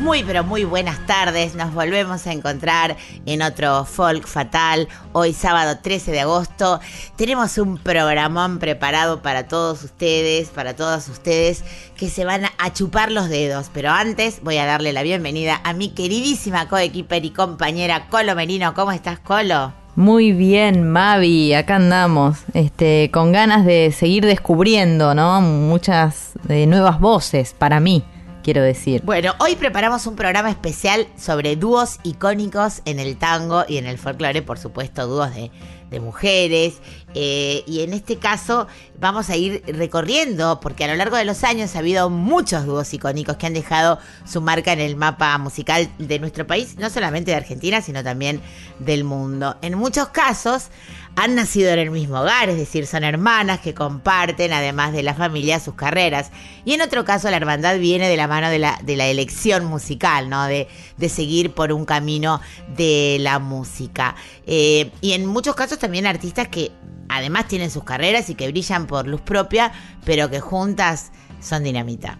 Muy pero muy buenas tardes, nos volvemos a encontrar en otro Folk Fatal, hoy sábado 13 de agosto. Tenemos un programón preparado para todos ustedes, para todas ustedes que se van a chupar los dedos. Pero antes voy a darle la bienvenida a mi queridísima coequiper y compañera Colo Merino. ¿Cómo estás, Colo? Muy bien, Mavi, acá andamos, este, con ganas de seguir descubriendo, ¿no? Muchas eh, nuevas voces para mí, quiero decir. Bueno, hoy preparamos un programa especial sobre dúos icónicos en el tango y en el folclore, por supuesto, dúos de, de mujeres. Eh, y en este caso vamos a ir recorriendo, porque a lo largo de los años ha habido muchos dúos icónicos que han dejado su marca en el mapa musical de nuestro país, no solamente de Argentina, sino también del mundo. En muchos casos han nacido en el mismo hogar, es decir, son hermanas que comparten, además de la familia, sus carreras. Y en otro caso, la hermandad viene de la mano de la, de la elección musical, ¿no? De, de seguir por un camino de la música. Eh, y en muchos casos también artistas que además tienen sus carreras y que brillan por luz propia, pero que juntas son dinamita.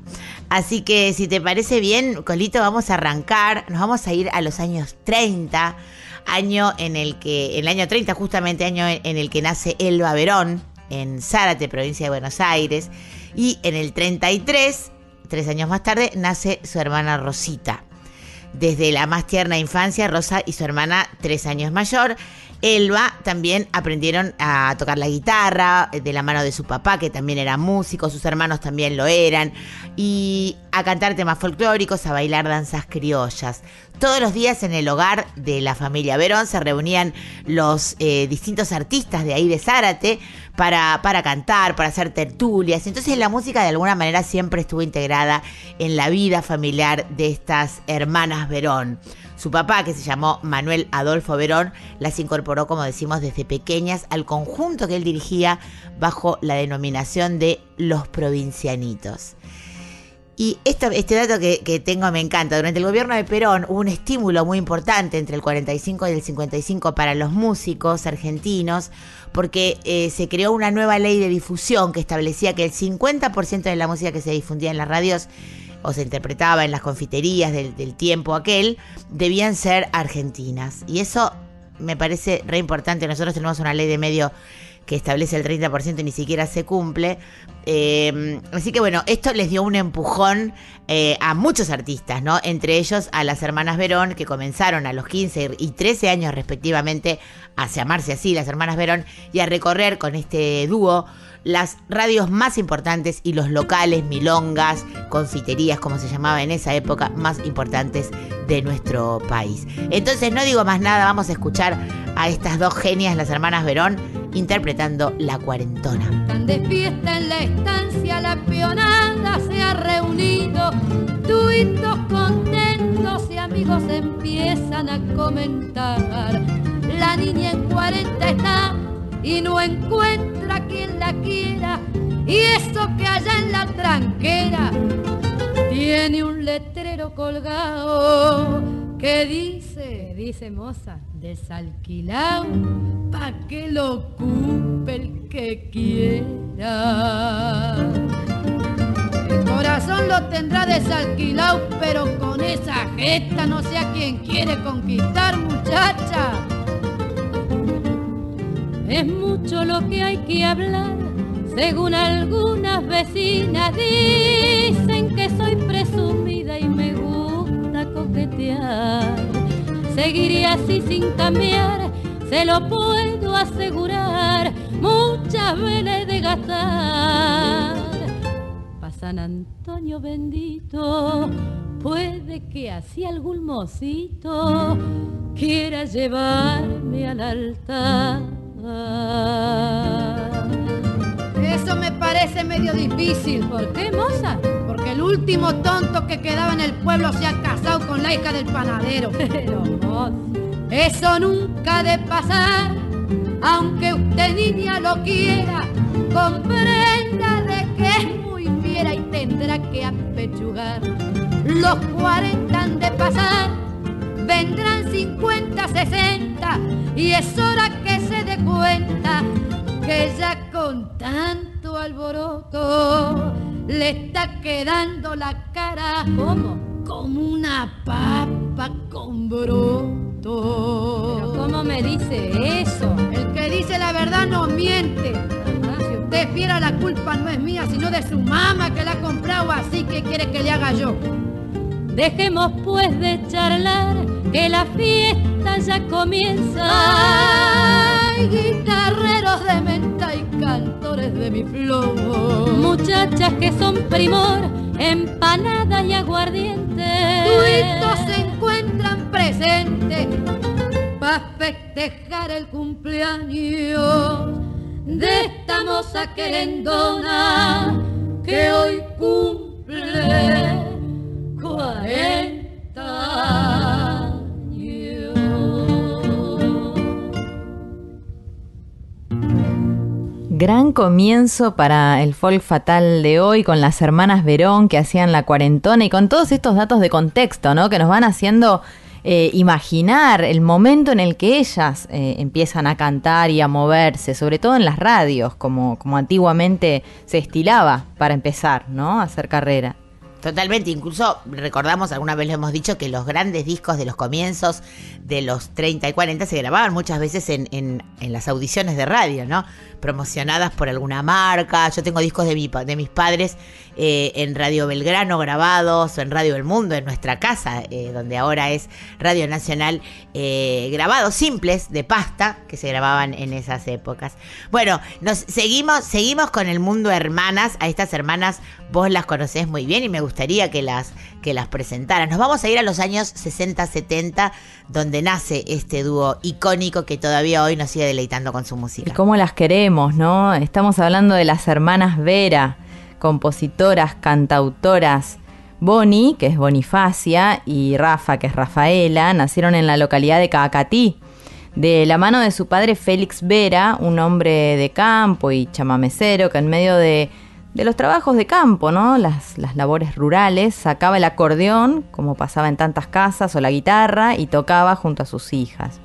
Así que si te parece bien, Colito, vamos a arrancar, nos vamos a ir a los años 30, año en el que, el año 30 justamente, año en, el que nace Elba Verón, en Zárate, provincia de Buenos Aires, y en el 33, tres años más tarde, nace su hermana Rosita. Desde la más tierna infancia, Rosa y su hermana, tres años mayor, Elba también aprendieron a tocar la guitarra eh, de la mano de su papá, que también era músico, sus hermanos también lo eran, y a cantar temas folclóricos, a bailar danzas criollas. Todos los días en el hogar de la familia Verón se reunían los eh, distintos artistas de ahí de Zárate para, para cantar, para hacer tertulias. Entonces la música de alguna manera siempre estuvo integrada en la vida familiar de estas hermanas Verón. Su papá, que se llamó Manuel Adolfo Verón, las incorporó, como decimos, desde pequeñas al conjunto que él dirigía bajo la denominación de Los Provincianitos. Y esto, este dato que, tengo me encanta. Durante el gobierno de Perón hubo un estímulo muy importante entre el 45 y el 55 para los músicos argentinos, porque eh, se creó una nueva ley de difusión que establecía que el 50% de la música que se difundía en las radios o se interpretaba en las confiterías del, del tiempo aquel, debían ser argentinas. Y eso me parece re importante. Nosotros tenemos una ley de medio que establece el 30% y ni siquiera se cumple. Eh, así que bueno, esto les dio un empujón eh, a muchos artistas, ¿no? Entre ellos a las hermanas Verón, que comenzaron a los 15 y 13 años respectivamente a llamarse así, las hermanas Verón, y a recorrer con este dúo las radios más importantes y los locales, milongas, confiterías, como se llamaba en esa época, más importantes de nuestro país. Entonces no digo más nada, vamos a escuchar a estas dos genias, las hermanas Verón, interpretando La Cuarentona. De en la estancia, la peonada se ha reunido. Tuitos contentos y amigos empiezan a comentar. La niña en 40 está y no encuentra quien la quiera. Y eso que allá en la tranquera tiene un letrero colgado que dice, dice moza, desalquilado, pa' que lo ocupe el que quiera. El corazón lo tendrá desalquilado, pero con esa jeta no sé a quién quiere conquistar, muchacha. Es mucho lo que hay que hablar, según algunas vecinas dicen que soy presumida y me gusta coquetear. Seguiré así sin cambiar, se lo puedo asegurar, muchas veces de gastar. Pa' San Antonio bendito, puede que así algún mocito quiera llevarme al altar. Eso me parece medio difícil. ¿Por qué, moza? Porque que el último tonto que quedaba en el pueblo se ha casado con la hija del panadero. Pero eso nunca de pasar, aunque usted niña lo quiera, comprenda de que es muy fiera y tendrá que apechugar. Los 40 han de pasar, vendrán 50, 60 y es hora que cuenta que ya con tanto alboroto le está quedando la cara como, como una papa con broto. ¿Pero cómo me dice eso? El que dice la verdad no miente. Si usted fiera la culpa no es mía, sino de su mamá que la ha comprado así que quiere que le haga yo. Dejemos pues de charlar, que la fiesta ya comienza. Guitarreros de menta y cantores de mi flor. Muchachas que son primor, empanadas y aguardiente. Tuitos se encuentran presentes para festejar el cumpleaños de esta moza querendona que hoy cumple 40 Gran comienzo para el folk fatal de hoy con las hermanas Verón que hacían la cuarentona y con todos estos datos de contexto, ¿no? Que nos van haciendo eh, imaginar el momento en el que ellas eh, empiezan a cantar y a moverse, sobre todo en las radios, como, como antiguamente se estilaba para empezar, ¿no? A hacer carrera. Totalmente, incluso recordamos, alguna vez lo hemos dicho, que los grandes discos de los comienzos de los 30 y 40 se grababan muchas veces en, en, en las audiciones de radio, ¿no? Promocionadas por alguna marca. Yo tengo discos de, mi, de mis padres eh, en Radio Belgrano grabados, o en Radio El Mundo, en nuestra casa, eh, donde ahora es Radio Nacional, eh, grabados simples de pasta que se grababan en esas épocas. Bueno, nos seguimos, seguimos con el mundo hermanas. A estas hermanas vos las conocés muy bien y me gustaría que las, que las presentaras. Nos vamos a ir a los años 60-70, donde nace este dúo icónico que todavía hoy nos sigue deleitando con su música. Y cómo las queremos, ¿no? Estamos hablando de las hermanas Vera compositoras, cantautoras. Boni, que es Bonifacia, y Rafa, que es Rafaela, nacieron en la localidad de Cacatí. De la mano de su padre Félix Vera, un hombre de campo y chamamecero que en medio de, de los trabajos de campo, ¿no? Las, las, labores rurales, sacaba el acordeón, como pasaba en tantas casas, o la guitarra, y tocaba junto a sus hijas.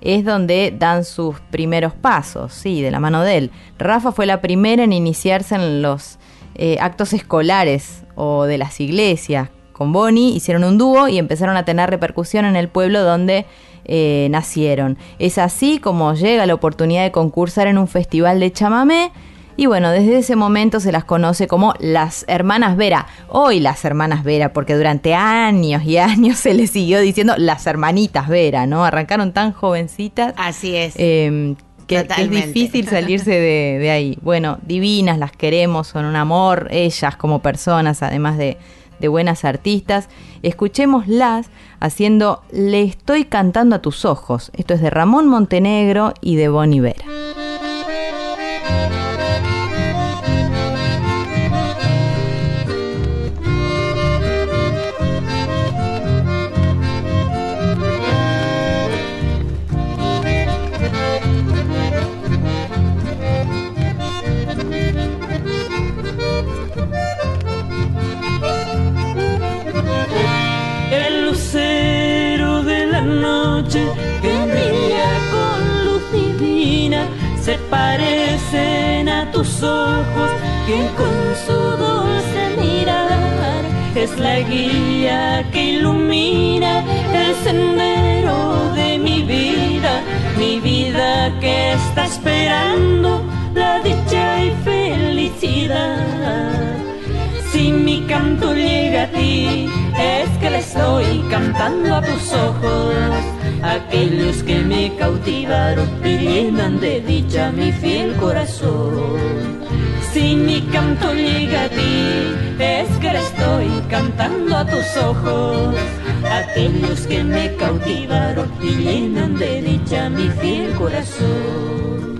Es donde dan sus primeros pasos, sí, de la mano de él. Rafa fue la primera en iniciarse en los eh, actos escolares o de las iglesias. Con Bonnie hicieron un dúo y empezaron a tener repercusión en el pueblo donde eh, nacieron. Es así como llega la oportunidad de concursar en un festival de chamamé. Y bueno, desde ese momento se las conoce como las hermanas Vera. Hoy las hermanas Vera, porque durante años y años se les siguió diciendo las hermanitas Vera, ¿no? Arrancaron tan jovencitas. Así es. Eh, que, es difícil salirse de, de, ahí. Bueno, divinas, las queremos, son un amor, ellas como personas, además de, de buenas artistas. Escuchémoslas haciendo Le estoy cantando a tus ojos. Esto es de Ramón Montenegro y de Bonnie Vera. Ojos que con su dulce mirar es la guía que ilumina el sendero de mi vida, mi vida que está esperando la dicha y felicidad. Si mi canto llega a ti, es que le estoy cantando a tus ojos aquellos que me cautivaron y llenan de dicha mi fiel corazón. Si mi canto llega a ti, es que estoy cantando a tus ojos, aquellos que me cautivaron y llenan de dicha mi fiel corazón.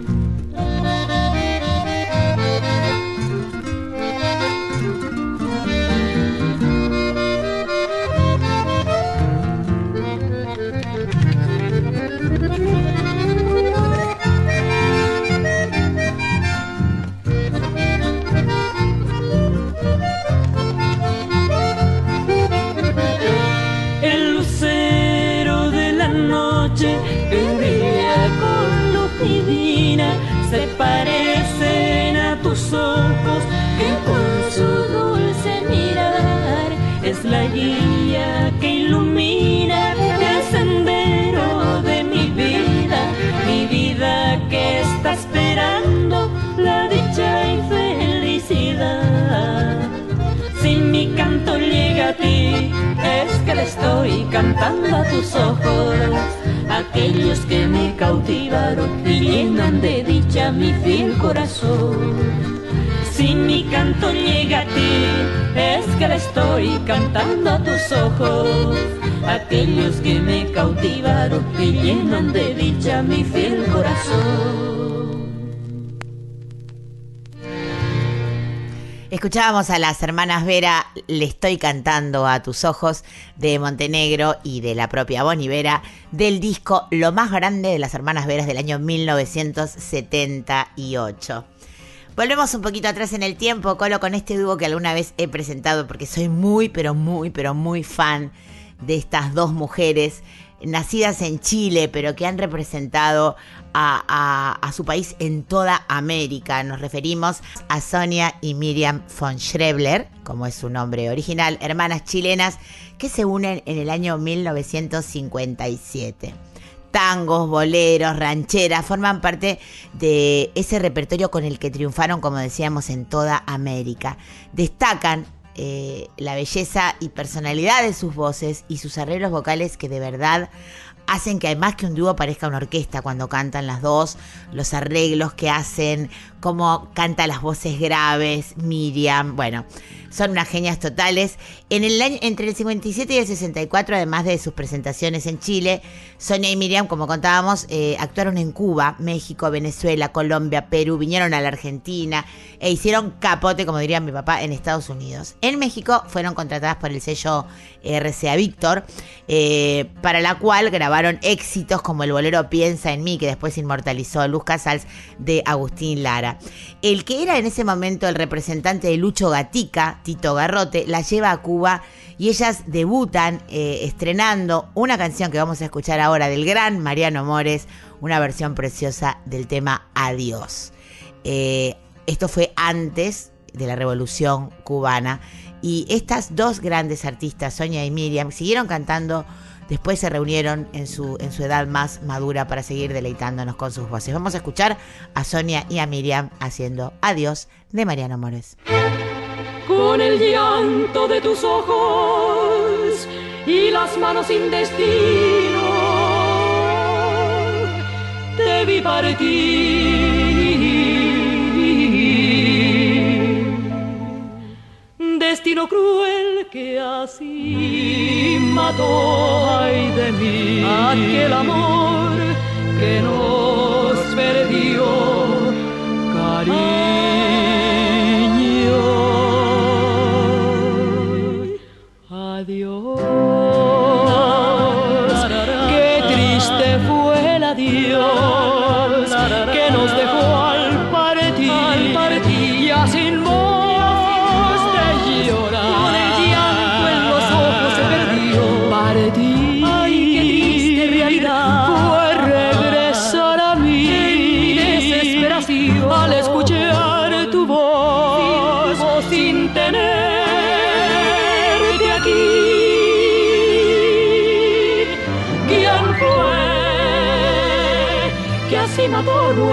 Guía que ilumina el sendero de mi vida, mi vida que está esperando la dicha y felicidad. Si mi canto llega a ti, es que le estoy cantando a tus ojos, aquellos que me cautivaron y llenan de dicha mi fiel corazón. Si mi canto llega a ti, es que le estoy cantando a tus ojos. Aquellos que me cautivaron y llenan de dicha mi fiel corazón. Escuchábamos a las hermanas Vera, Le estoy cantando a tus ojos, de Montenegro y de la propia Bonnie Vera, del disco Lo más grande de las hermanas Veras del año 1978. Volvemos un poquito atrás en el tiempo, Colo, con este dúo que alguna vez he presentado porque soy muy, pero muy, pero muy fan de estas dos mujeres nacidas en Chile, pero que han representado a, su país en toda América. Nos referimos a Sonia y Miriam von Schrebler, como es su nombre original, hermanas chilenas que se unen en el año 1957 tangos, boleros, rancheras, forman parte de ese repertorio con el que triunfaron, como decíamos, en toda América. Destacan eh, la belleza y personalidad de sus voces y sus arreglos vocales que de verdad hacen que además que un dúo parezca una orquesta cuando cantan las dos, los arreglos que hacen, cómo canta las voces graves, Miriam, bueno, son unas genias totales. En el año, entre el 57 y el 64, además de sus presentaciones en Chile, Sonia y Miriam, como contábamos, eh, actuaron en Cuba, México, Venezuela, Colombia, Perú, vinieron a la Argentina e hicieron capote, como diría mi papá, en Estados Unidos. En México fueron contratadas por el sello RCA Víctor, eh, para la cual grabaron éxitos como el bolero Piensa en mí, que después inmortalizó Luz Casals de Agustín Lara. El que era en ese momento el representante de Lucho Gatica, Tito Garrote, la lleva a Cuba y ellas debutan eh, estrenando una canción que vamos a escuchar ahora del gran Mariano Mores, una versión preciosa del tema Adiós. Eh, esto fue antes de la revolución cubana y estas dos grandes artistas, Sonia y Miriam, siguieron cantando Después se reunieron en su, en su edad más madura para seguir deleitándonos con sus voces. Vamos a escuchar a Sonia y a Miriam haciendo Adiós de Mariano Mores. Con el llanto de tus ojos y las manos sin destino, te vi partir. Destino cruel que así mató ay de mí. Aquel amor que nos perdió cariño. Adiós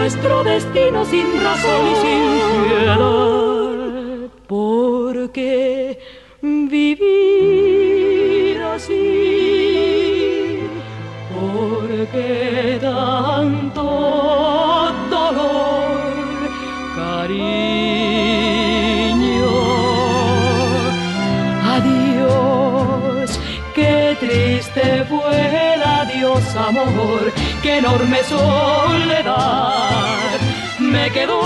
nuestro destino sin razón y sin piedad. Porque vivir así, porque tanto dolor, cariño. Adiós, qué triste fue amor qué enorme soledad me quedó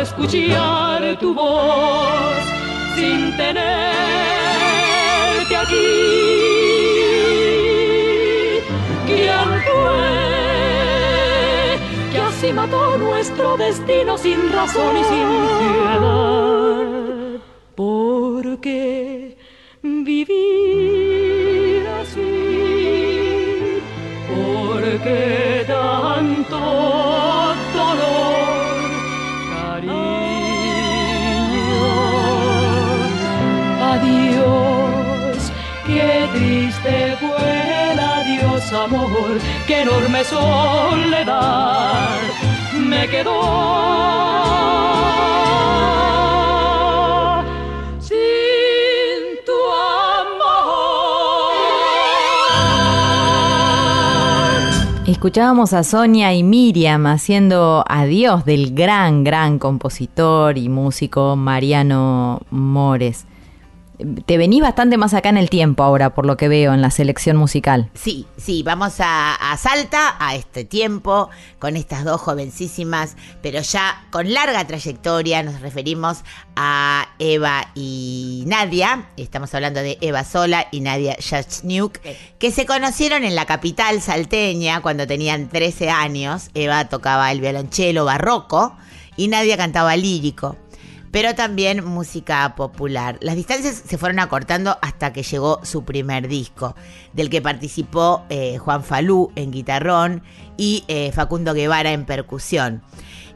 escuchar tu voz sin tenerte aquí. ¿Quién fue que así mató nuestro destino sin razón y sin piedad? Amor, qué enorme soledad me quedó. Sin tu amor. Escuchábamos a Sonia y Miriam haciendo adiós del gran, gran compositor y músico Mariano Mores. Te venís bastante más acá en el tiempo ahora, por lo que veo en la selección musical. Sí, sí, vamos a, a Salta a este tiempo con estas dos jovencísimas, pero ya con larga trayectoria. Nos referimos a Eva y Nadia. Estamos hablando de Eva Sola y Nadia Yachniuk, que se conocieron en la capital salteña cuando tenían 13 años. Eva tocaba el violonchelo barroco y Nadia cantaba lírico pero también música popular. Las distancias se fueron acortando hasta que llegó su primer disco, del que participó eh, Juan Falú en guitarrón y eh, Facundo Guevara en percusión.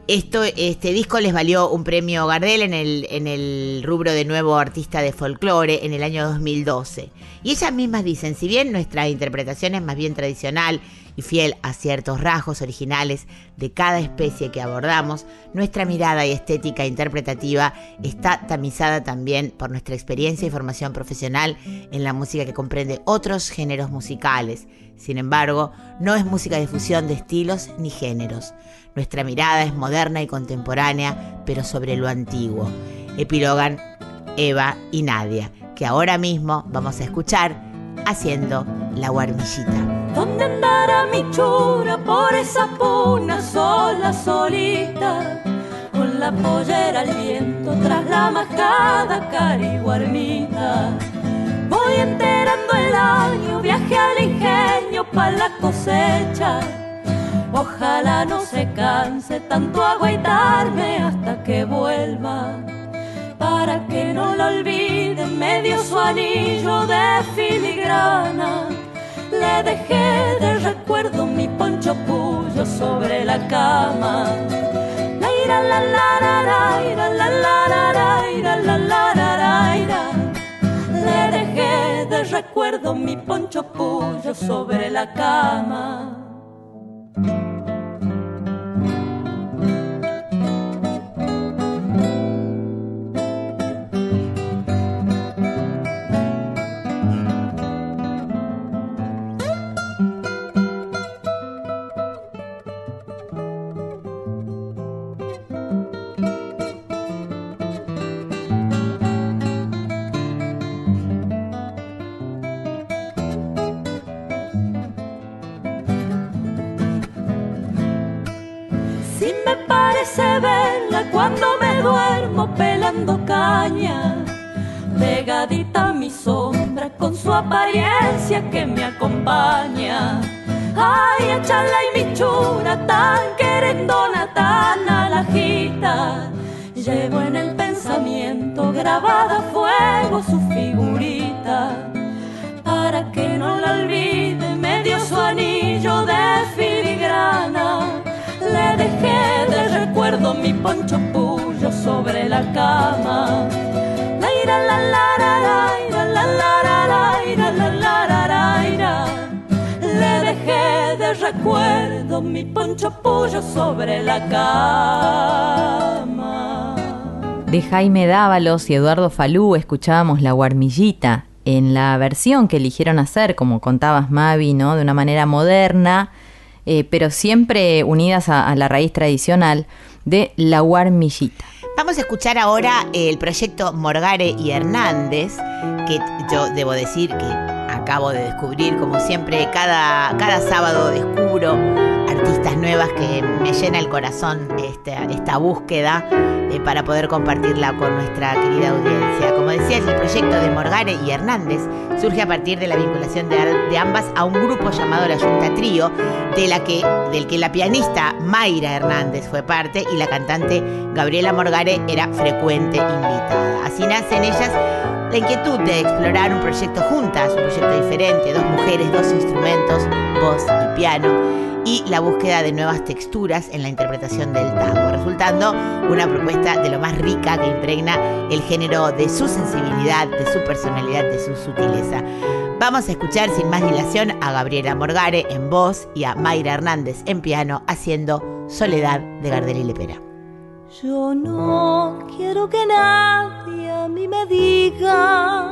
Esto, este disco les valió un premio Gardel en el, rubro de nuevo artista de folclore en el año 2012. Y ellas mismas dicen, si bien nuestra interpretación es más bien tradicional y fiel a ciertos rasgos originales de cada especie que abordamos, nuestra mirada y estética interpretativa está tamizada también por nuestra experiencia y formación profesional en la música que comprende otros géneros musicales. Sin embargo, no es música de fusión de estilos ni géneros. Nuestra mirada es moderna y contemporánea, pero sobre lo antiguo. Epilogan Eva y Nadia, que ahora mismo vamos a escuchar haciendo la guarmillita. ¿Dónde andará mi chura por esa puna sola, solita? Con la pollera al viento tras la majada cariguarmita. Voy enterando el año, viaje al ingenio para la cosecha. Ojalá no se canse tanto agüitarme hasta que vuelva. Para que no lo olvide, medio su anillo de filigrana le dejé de recuerdo mi poncho puyo sobre la cama. La la la la la la la la la. Le dejé de recuerdo mi poncho puyo sobre la cama. Si parece verla cuando me duermo pelando caña, pegadita a mi sombra con su apariencia que me acompaña. Ay, échala y mi chura tan querendona, tan alajita. Llevo en el pensamiento grabada a fuego su figurita. Para que no la olvide, me dio su anillo de filigrana. Le dejé de recuerdo mi poncho puyo sobre la cama. La ira la la la la la la la la. Le dejé de recuerdo mi poncho puyo sobre la cama. De Jaime Dávalos y Eduardo Falú escuchábamos La Guarmillita en la versión que eligieron hacer, como contabas Mavi, ¿no? de una manera moderna, eh, pero siempre unidas a, a la raíz tradicional de La Guarmillita. Vamos a escuchar ahora el proyecto Morgare y Hernández, que yo debo decir que acabo de descubrir, como siempre, cada, cada sábado descubro artistas nuevas que me llena el corazón esta, esta búsqueda eh, para poder compartirla con nuestra querida audiencia. Como decía, el proyecto de Morgare y Hernández surge a partir de la vinculación de, ambas a un grupo llamado la Junta Trío, de que, del que la pianista Mayra Hernández fue parte y la cantante Gabriela Morgare era frecuente invitada. Así nacen ellas la inquietud de explorar un proyecto juntas, un proyecto diferente, dos mujeres, dos instrumentos, voz y piano, y la búsqueda de nuevas texturas en la interpretación del tango, resultando una propuesta de lo más rica que impregna el género de su sensibilidad, de su personalidad, de su sutileza. Vamos a escuchar sin más dilación a Gabriela Morgare en voz y a Mayra Hernández en piano haciendo Soledad de Gardel y Lepera. Yo no quiero que nadie a mí me diga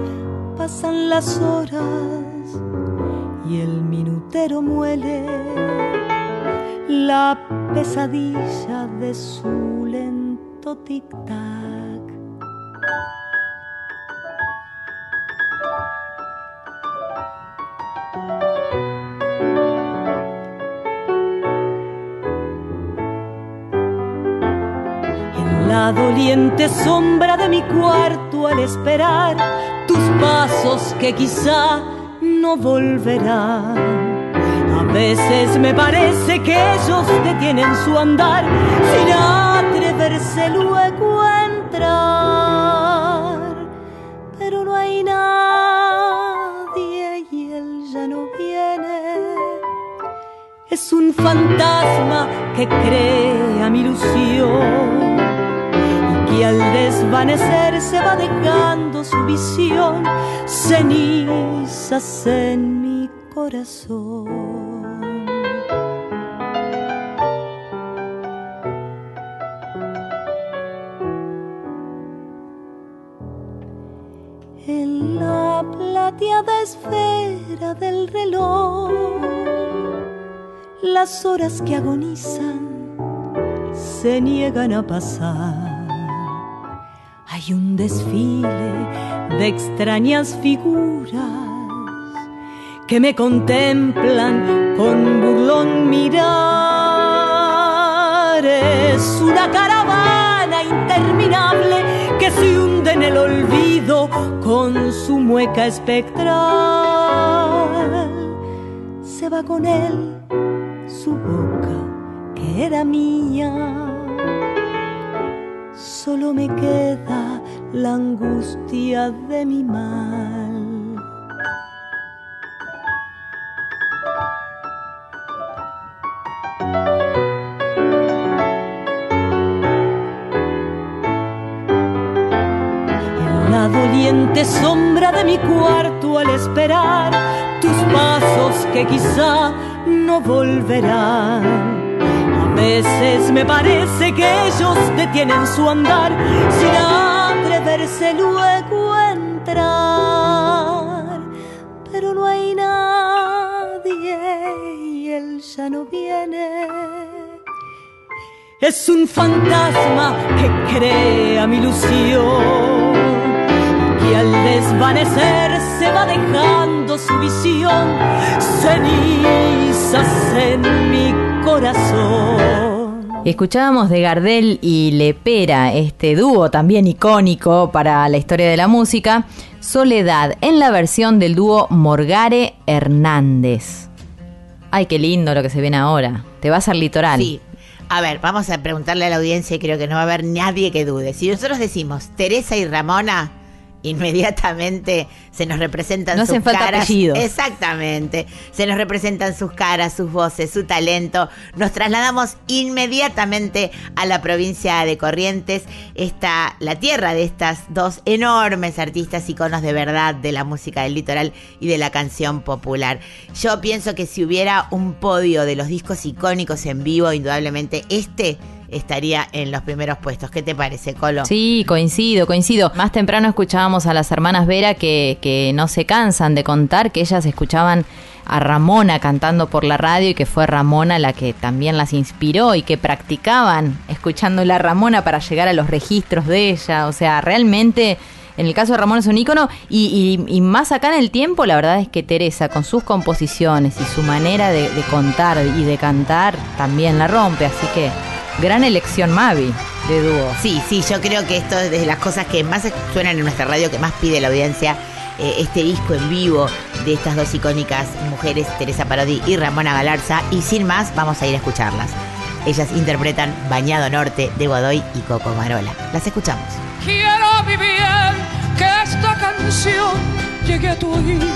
Pasan las horas y el minutero muele la pesadilla de su lento tic-tac. La doliente sombra de mi cuarto al esperar tus pasos que quizá no volverán. A veces me parece que ellos detienen su andar sin atreverse luego a entrar. Pero no hay nadie y él ya no viene. Es un fantasma que crea mi ilusión y al desvanecer se va dejando su visión, cenizas en mi corazón. En la plateada esfera del reloj, las horas que agonizan se niegan a pasar hay un desfile de extrañas figuras que me contemplan con burlón mirar. Es una caravana interminable que se hunde en el olvido con su mueca espectral. Se va con él su boca que era mía solo me queda la angustia de mi mal. En la doliente sombra de mi cuarto al esperar tus pasos que quizá no volverán veces me parece que ellos detienen su andar sin atreverse luego a entrar. Pero no hay nadie y él ya no viene. Es un fantasma que crea mi ilusión y al desvanecer se va dejando su visión, cenizas en mi corazón. Escuchábamos de Gardel y Lepera, este dúo también icónico para la historia de la música, Soledad, en la versión del dúo Morgare Hernández. Ay, qué lindo lo que se viene ahora. Te vas al litoral. Sí. A ver, vamos a preguntarle a la audiencia y creo que no va a haber nadie que dude. Si nosotros decimos Teresa y Ramona, inmediatamente se nos representan no sus caras. Exactamente. Se nos representan sus caras, sus voces, su talento. Nos trasladamos inmediatamente a la provincia de Corrientes, esta, la tierra de estas dos enormes artistas, iconos de verdad de la música del litoral y de la canción popular. Yo pienso que si hubiera un podio de los discos icónicos en vivo, indudablemente este estaría en los primeros puestos. ¿Qué te parece, Colo? Sí, coincido, coincido. Más temprano escuchábamos a las hermanas Vera que, que no se cansan de contar que ellas escuchaban a Ramona cantando por la radio y que fue Ramona la que también las inspiró y que practicaban escuchando la Ramona para llegar a los registros de ella. O sea, realmente en el caso de Ramona es un ícono y, y, más acá en el tiempo la verdad es que Teresa con sus composiciones y su manera de, de contar y de cantar también la rompe. Así que gran elección Mavi de dúo. Sí, sí, yo creo que esto es de las cosas que más suenan en nuestra radio, que más pide la audiencia eh, este disco en vivo de estas dos icónicas mujeres, Teresa Parodi y Ramona Galarza. Y sin más, vamos a ir a escucharlas. Ellas interpretan Bañado Norte de Godoy y Coco Marola. Las escuchamos. Quiero vivir que esta canción llegue a tu oído.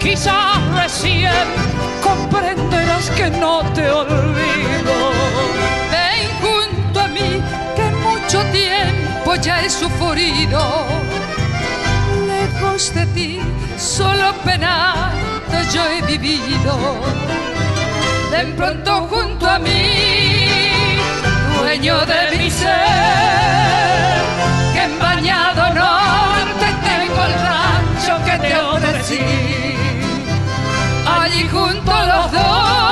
Quizás recién comprenderás que no te olvido. Que mucho tiempo ya he sufrido de ti, solo penando yo he vivido. De pronto junto a mí, dueño de mi ser, que en bañado norte tengo el rancho que te ofrecí. Allí junto a los dos,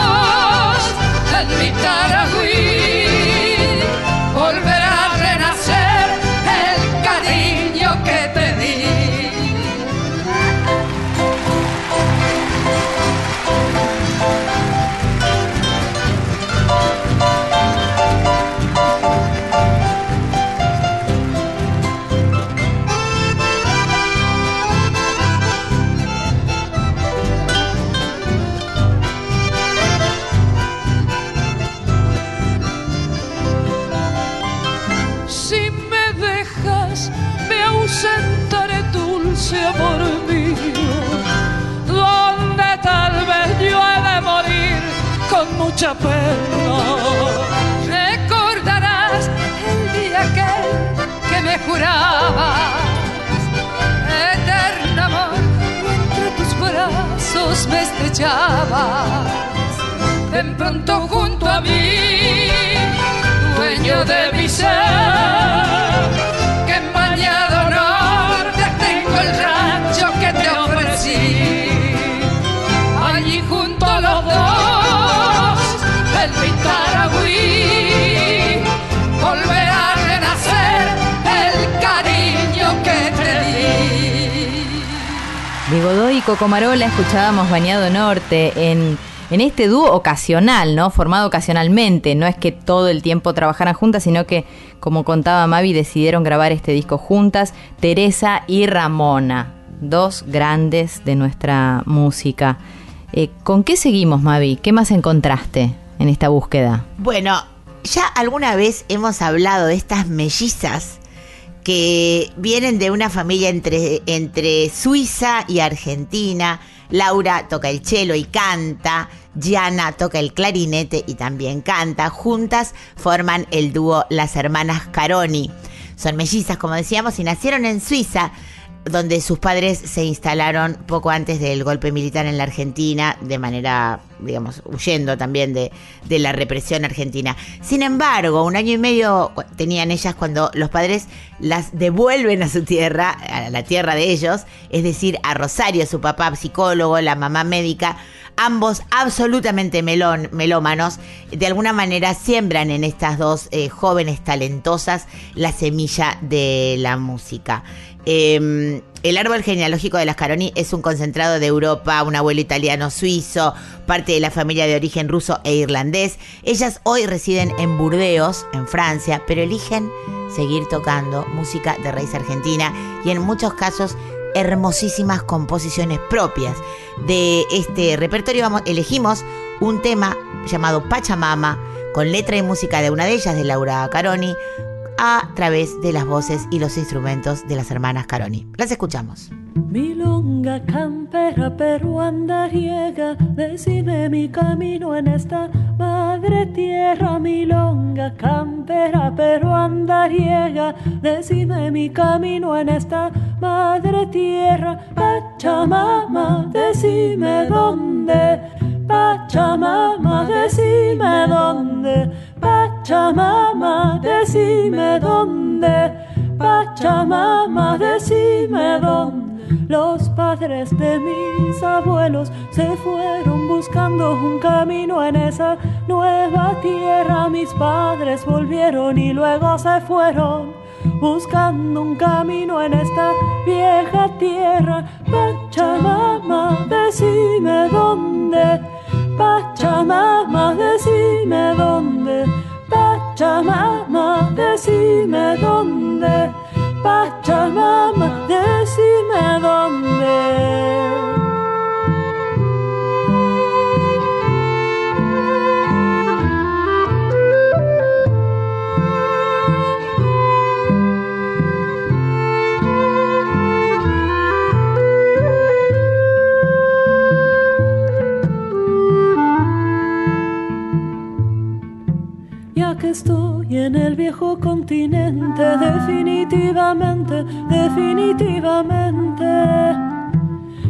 mucha pena. Recordarás el día que, que me jurabas eterno amor entre tus brazos me estrechabas. De pronto junto a mí, dueño de mi ser, De Godoy y Cocomarola escuchábamos Bañado Norte en, en este dúo ocasional, ¿no? Formado ocasionalmente. No es que todo el tiempo trabajaran juntas, sino que, como contaba Mavi, decidieron grabar este disco juntas, Teresa y Ramona, dos grandes de nuestra música. Eh, ¿Con qué seguimos, Mavi? ¿Qué más encontraste? en esta búsqueda? Bueno, ya alguna vez hemos hablado de estas mellizas que vienen de una familia entre, entre Suiza y Argentina. Laura toca el cello y canta, Gianna toca el clarinete y también canta. Juntas forman el dúo Las Hermanas Caroni. Son mellizas, como decíamos, y nacieron en Suiza donde sus padres se instalaron poco antes del golpe militar en la Argentina, de manera, digamos, huyendo también de, de, la represión argentina. Sin embargo, un año y medio tenían ellas cuando los padres las devuelven a su tierra, a la tierra de ellos, es decir, a Rosario, su papá psicólogo, la mamá médica, ambos absolutamente melón, melómanos, de alguna manera siembran en estas dos eh, jóvenes talentosas la semilla de la música. Eh, el árbol genealógico de las Caroni es un concentrado de Europa, un abuelo italiano suizo, parte de la familia de origen ruso e irlandés. Ellas hoy residen en Burdeos, en Francia, pero eligen seguir tocando música de raíz argentina y en muchos casos hermosísimas composiciones propias. De este repertorio elegimos un tema llamado Pachamama, con letra y música de una de ellas, de Laura Caroni, a través de las voces y los instrumentos de las hermanas Caroni. Las escuchamos. Milonga campera peruanda riega, decide mi camino en esta madre tierra. Milonga campera peruanda riega, decide mi camino en esta madre tierra. Pachamama, decime dónde. Pachamama, decime dónde. Pachamama, decime dónde. Pachamama, decime dónde. Los padres de mis abuelos se fueron buscando un camino en esa nueva tierra. Mis padres volvieron y luego se fueron buscando un camino en esta vieja tierra. Pachamama, decime dónde. Pachamama, decime dónde. Pachamama, decime dónde. Pachamama, decime dónde. Estoy en el viejo continente, definitivamente, definitivamente.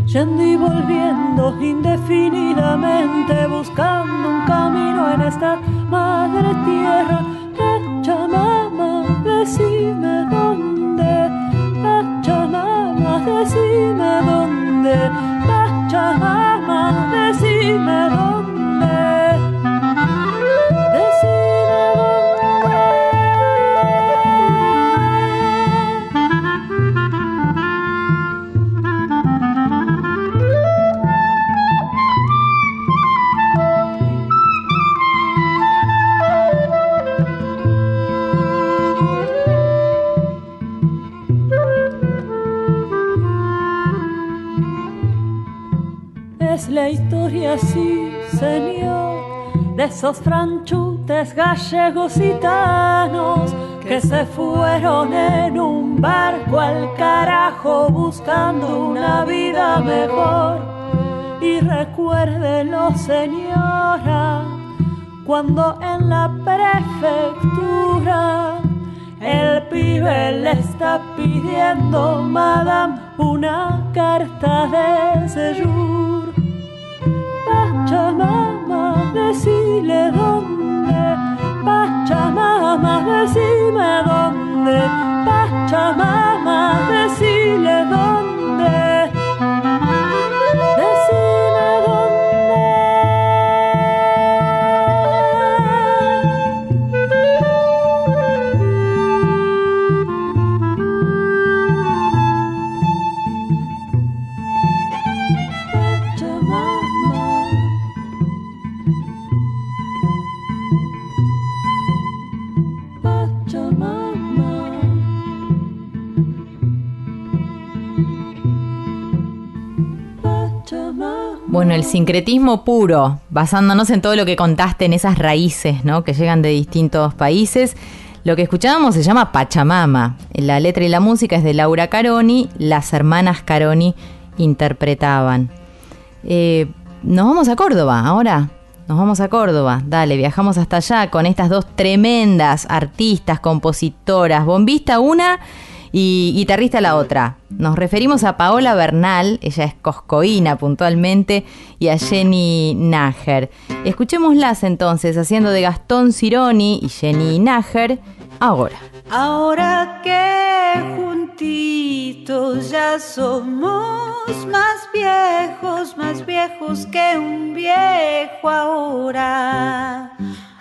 Yendo y volviendo indefinidamente, buscando un camino en esta madre tierra. Pachamama, decime dónde. Pachamama, decime dónde. Pachamama, decime dónde. Esos franchutes gallegos gitanos que se fueron en un barco al carajo buscando una vida mejor. Y recuérdelo, señora, cuando en la prefectura el pibe le está pidiendo, madame, una carta de sellur. Pachamama, decile dónde. Pachamama, decime dónde. Pachamama, decile dónde. El sincretismo puro, basándonos en todo lo que contaste, en esas raíces, ¿no? Que llegan de distintos países. Lo que escuchábamos se llama Pachamama. La letra y la música es de Laura Caroni. Las hermanas Caroni interpretaban. Eh, nos vamos a Córdoba ahora. Nos vamos a Córdoba. Dale, viajamos hasta allá con estas dos tremendas artistas, compositoras. Bombista una y guitarrista la otra. Nos referimos a Paola Bernal, ella es coscoína puntualmente, y a Jenny Nager. Escuchémoslas entonces haciendo de Gastón Cironi y Jenny Nager ahora. Ahora que juntitos ya somos más viejos, más viejos que un viejo ahora.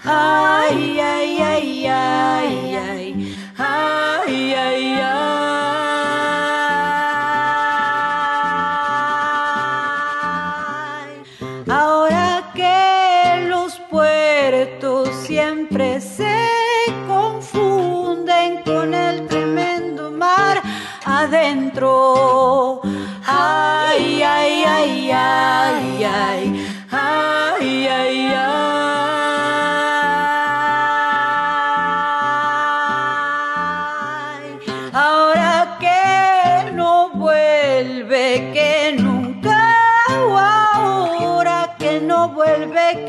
Ay, ay, ay, ay, ay, ay, ay, ay. Ahora que los puertos siempre se confunden con el tremendo mar adentro. Ay, ay, ay, ay, ay, ay, ay,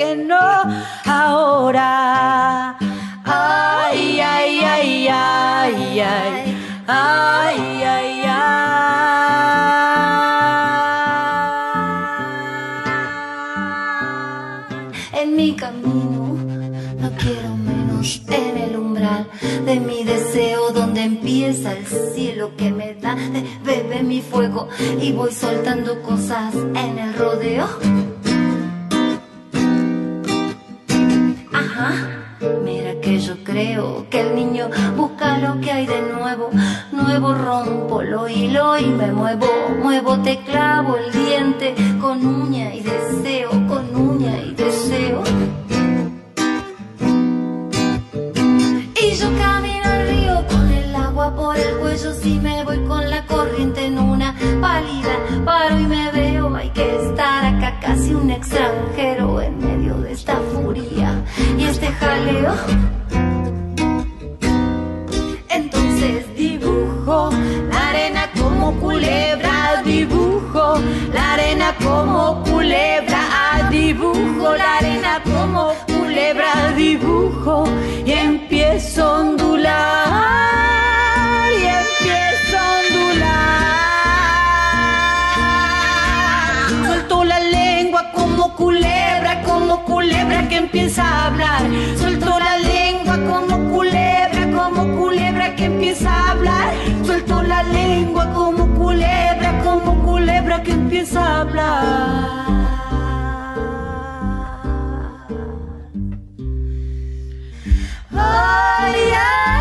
que no, ahora. Ay, ay, ay, ay, ay, ay, ay, ay. En mi camino no quiero menos en el umbral de mi deseo donde empieza el cielo que me da bebe mi fuego y voy soltando cosas en el rodeo. Ajá. Mira que yo creo que el niño busca lo que hay de nuevo. Nuevo rompo lo hilo y me muevo. Muevo, te clavo el diente con uña y deseo, con uña y deseo. Y yo camino al río con el agua por el cuello. Si me voy con la corriente en una pálida, paro y me veo. Hay que estar acá casi un extranjero en de esta furia y este jaleo. Entonces dibujo la arena como culebra, dibujo la arena como culebra, dibujo la arena como culebra, dibujo y empiezo culebra que empieza a hablar. Suelto la lengua como culebra, como culebra que empieza a hablar. Suelto la lengua como culebra, como culebra que empieza a hablar. Ay, ay,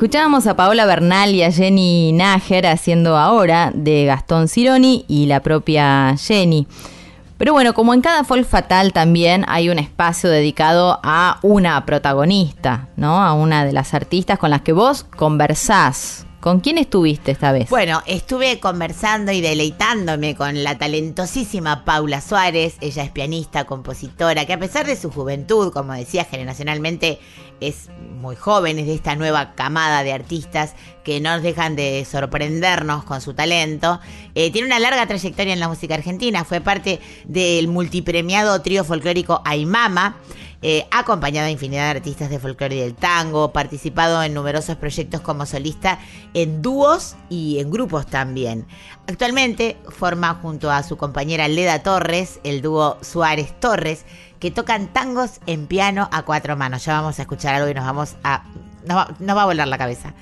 Escuchábamos a Paola Bernal y a Jenny Nájer haciendo ahora de Gastón Cironi y la propia Jenny. Pero bueno, como en cada folk fatal también hay un espacio dedicado a una protagonista, ¿no? A una de las artistas con las que vos conversás. ¿Con quién estuviste esta vez? Bueno, estuve conversando y deleitándome con la talentosísima Paula Suárez. Ella es pianista, compositora, que a pesar de su juventud, como decía, generacionalmente es muy joven, es de esta nueva camada de artistas que no dejan de sorprendernos con su talento. Eh, tiene una larga trayectoria en la música argentina, fue parte del multipremiado trío folclórico Aymama. Eh, ha acompañado a infinidad de artistas de folclore y del tango, participado en numerosos proyectos como solista en dúos y en grupos también. Actualmente forma junto a su compañera Leda Torres el dúo Suárez Torres, que tocan tangos en piano a cuatro manos. Ya vamos a escuchar algo y nos vamos a. nos va, nos va a volar la cabeza.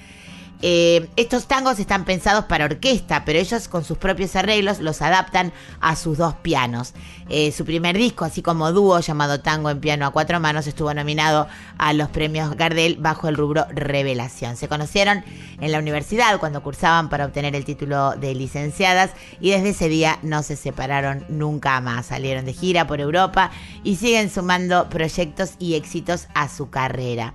Eh, estos tangos están pensados para orquesta, pero ellos con sus propios arreglos los adaptan a sus dos pianos. Eh, su primer disco, así como dúo llamado Tango en Piano a Cuatro Manos, estuvo nominado a los premios Gardel bajo el rubro Revelación. Se conocieron en la universidad cuando cursaban para obtener el título de licenciadas y desde ese día no se separaron nunca más. Salieron de gira por Europa y siguen sumando proyectos y éxitos a su carrera.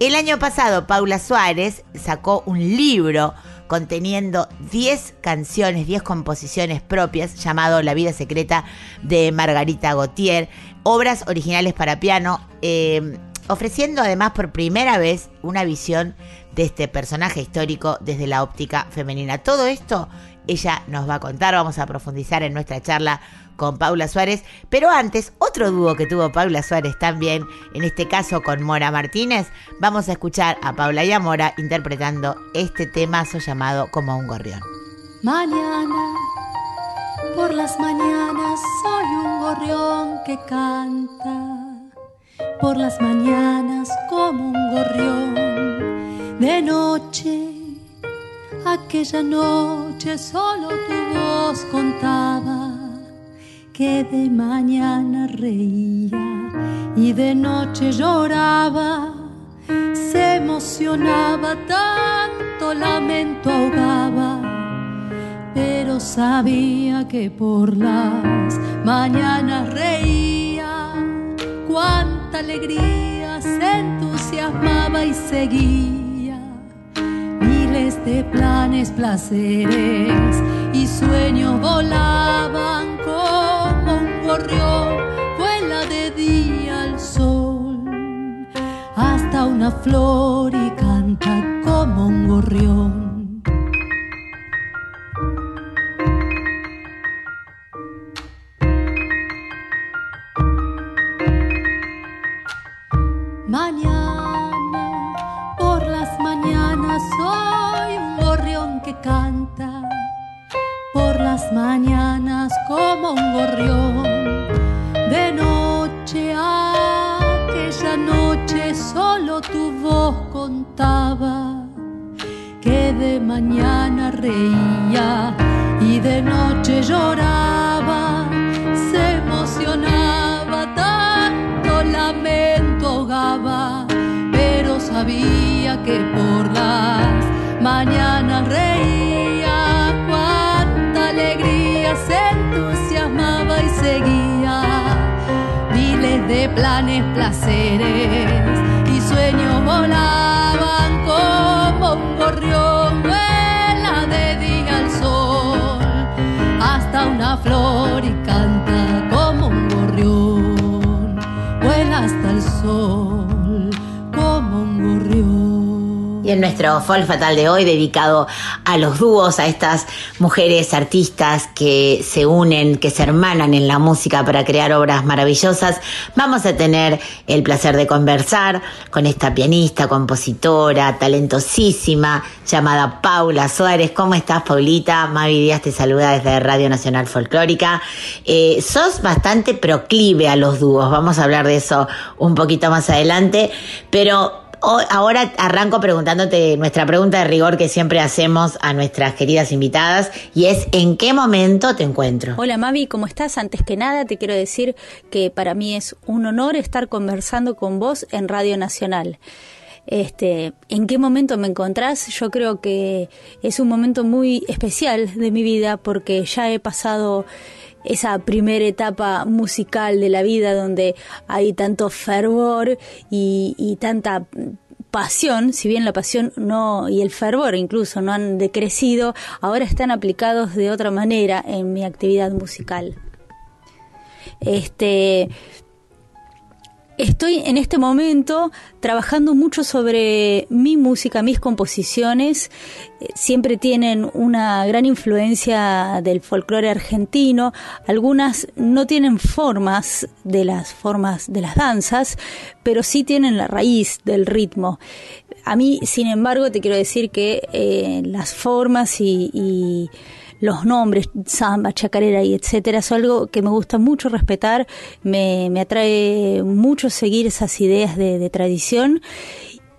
El año pasado, Paula Suárez sacó un libro conteniendo 10 canciones, 10 composiciones propias, llamado La vida secreta de Margarita Gautier, obras originales para piano, eh, ofreciendo además por primera vez una visión de este personaje histórico desde la óptica femenina. Todo esto ella nos va a contar, vamos a profundizar en nuestra charla con Paula Suárez, pero antes otro dúo que tuvo Paula Suárez también, en este caso con Mora Martínez, vamos a escuchar a Paula y a Mora interpretando este temazo llamado Como un gorrión. Mañana, por las mañanas soy un gorrión que canta. Por las mañanas como un gorrión. De noche, aquella noche solo tu voz contaba que de mañana reía y de noche lloraba. Se emocionaba tanto, lamento ahogaba pero sabía que por las mañanas reía, cuánta alegría se entusiasmaba y seguía, miles de planes, placeres y sueños volaban una flor y canta como un gorrión. Mañana reía y de noche lloraba. Se emocionaba tanto lamento ahogaba, pero sabía que por las mañanas reía, cuánta alegría se entusiasmaba y seguía, miles de planes, placeres y sueños volaban como un gorrión, flor y Nuestro Folk Fatal de hoy, dedicado a los dúos, a estas mujeres artistas que se unen, que se hermanan en la música para crear obras maravillosas, vamos a tener el placer de conversar con esta pianista, compositora, talentosísima, llamada Paula Suárez. ¿Cómo estás, Paulita? Mavi Díaz te saluda desde Radio Nacional Folclórica. Eh, sos bastante proclive a los dúos, vamos a hablar de eso un poquito más adelante, pero Ahora arranco preguntándote nuestra pregunta de rigor que siempre hacemos a nuestras queridas invitadas y es ¿en qué momento te encuentro? Hola Mavi, ¿cómo estás? Antes que nada te quiero decir que para mí es un honor estar conversando con vos en Radio Nacional. Este, ¿en qué momento me encontrás? Yo creo que es un momento muy especial de mi vida porque ya he pasado esa primera etapa musical de la vida donde hay tanto fervor y, y tanta pasión, si bien la pasión no y el fervor incluso no han decrecido, ahora están aplicados de otra manera en mi actividad musical. Este Estoy en este momento trabajando mucho sobre mi música, mis composiciones. Eh, Siempre tienen una gran influencia del folclore argentino. Algunas no tienen formas de las formas de las danzas, pero sí tienen la raíz del ritmo. A mí, sin embargo, te quiero decir que eh, las formas y, y los nombres, samba, chacarera y etcétera, es algo que me gusta mucho respetar, me, me atrae mucho seguir esas ideas de, de tradición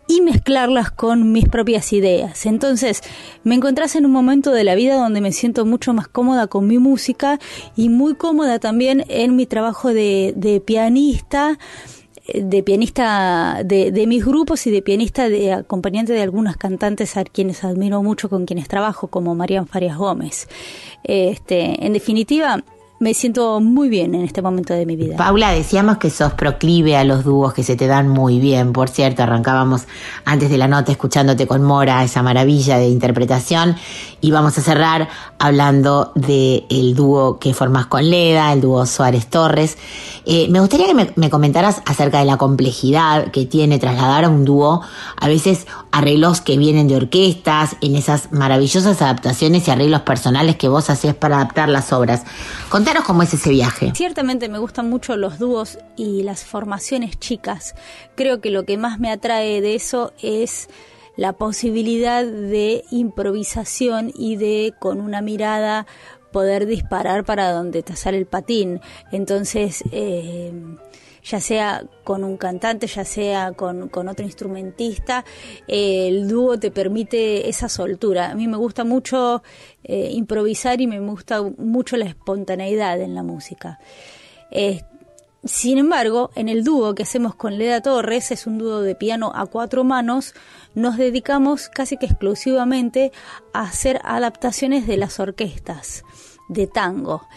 y mezclarlas con mis propias ideas. Entonces, me encontrás en un momento de la vida donde me siento mucho más cómoda con mi música y muy cómoda también en mi trabajo de, de pianista de pianista de, de, mis grupos y de pianista de acompañante de algunas cantantes a quienes admiro mucho, con quienes trabajo, como Marian Farias Gómez. Este, en definitiva, me siento muy bien en este momento de mi vida. Paula, decíamos que sos proclive a los dúos que se te dan muy bien. Por cierto, arrancábamos antes de la nota escuchándote con Mora, esa maravilla de interpretación. Y vamos a cerrar hablando del el dúo que formás con Leda, el dúo Suárez Torres. Eh, me gustaría que me, me, comentaras acerca de la complejidad que tiene trasladar a un dúo, a veces arreglos que vienen de orquestas, en esas maravillosas adaptaciones y arreglos personales que vos haces para adaptar las obras. Cómo es ese viaje. Ciertamente me gustan mucho los dúos y las formaciones chicas. Creo que lo que más me atrae de eso es la posibilidad de improvisación y de con una mirada poder disparar para donde te sale el patín. Entonces, eh, ya sea con un cantante, ya sea con, otro instrumentista, eh, el dúo te permite esa soltura. A mí me gusta mucho eh, improvisar y me gusta mucho la espontaneidad en la música. sin embargo, en el dúo que hacemos con Leda Torres, es un dúo de piano a cuatro manos, nos dedicamos casi que exclusivamente a hacer adaptaciones de las orquestas de tango.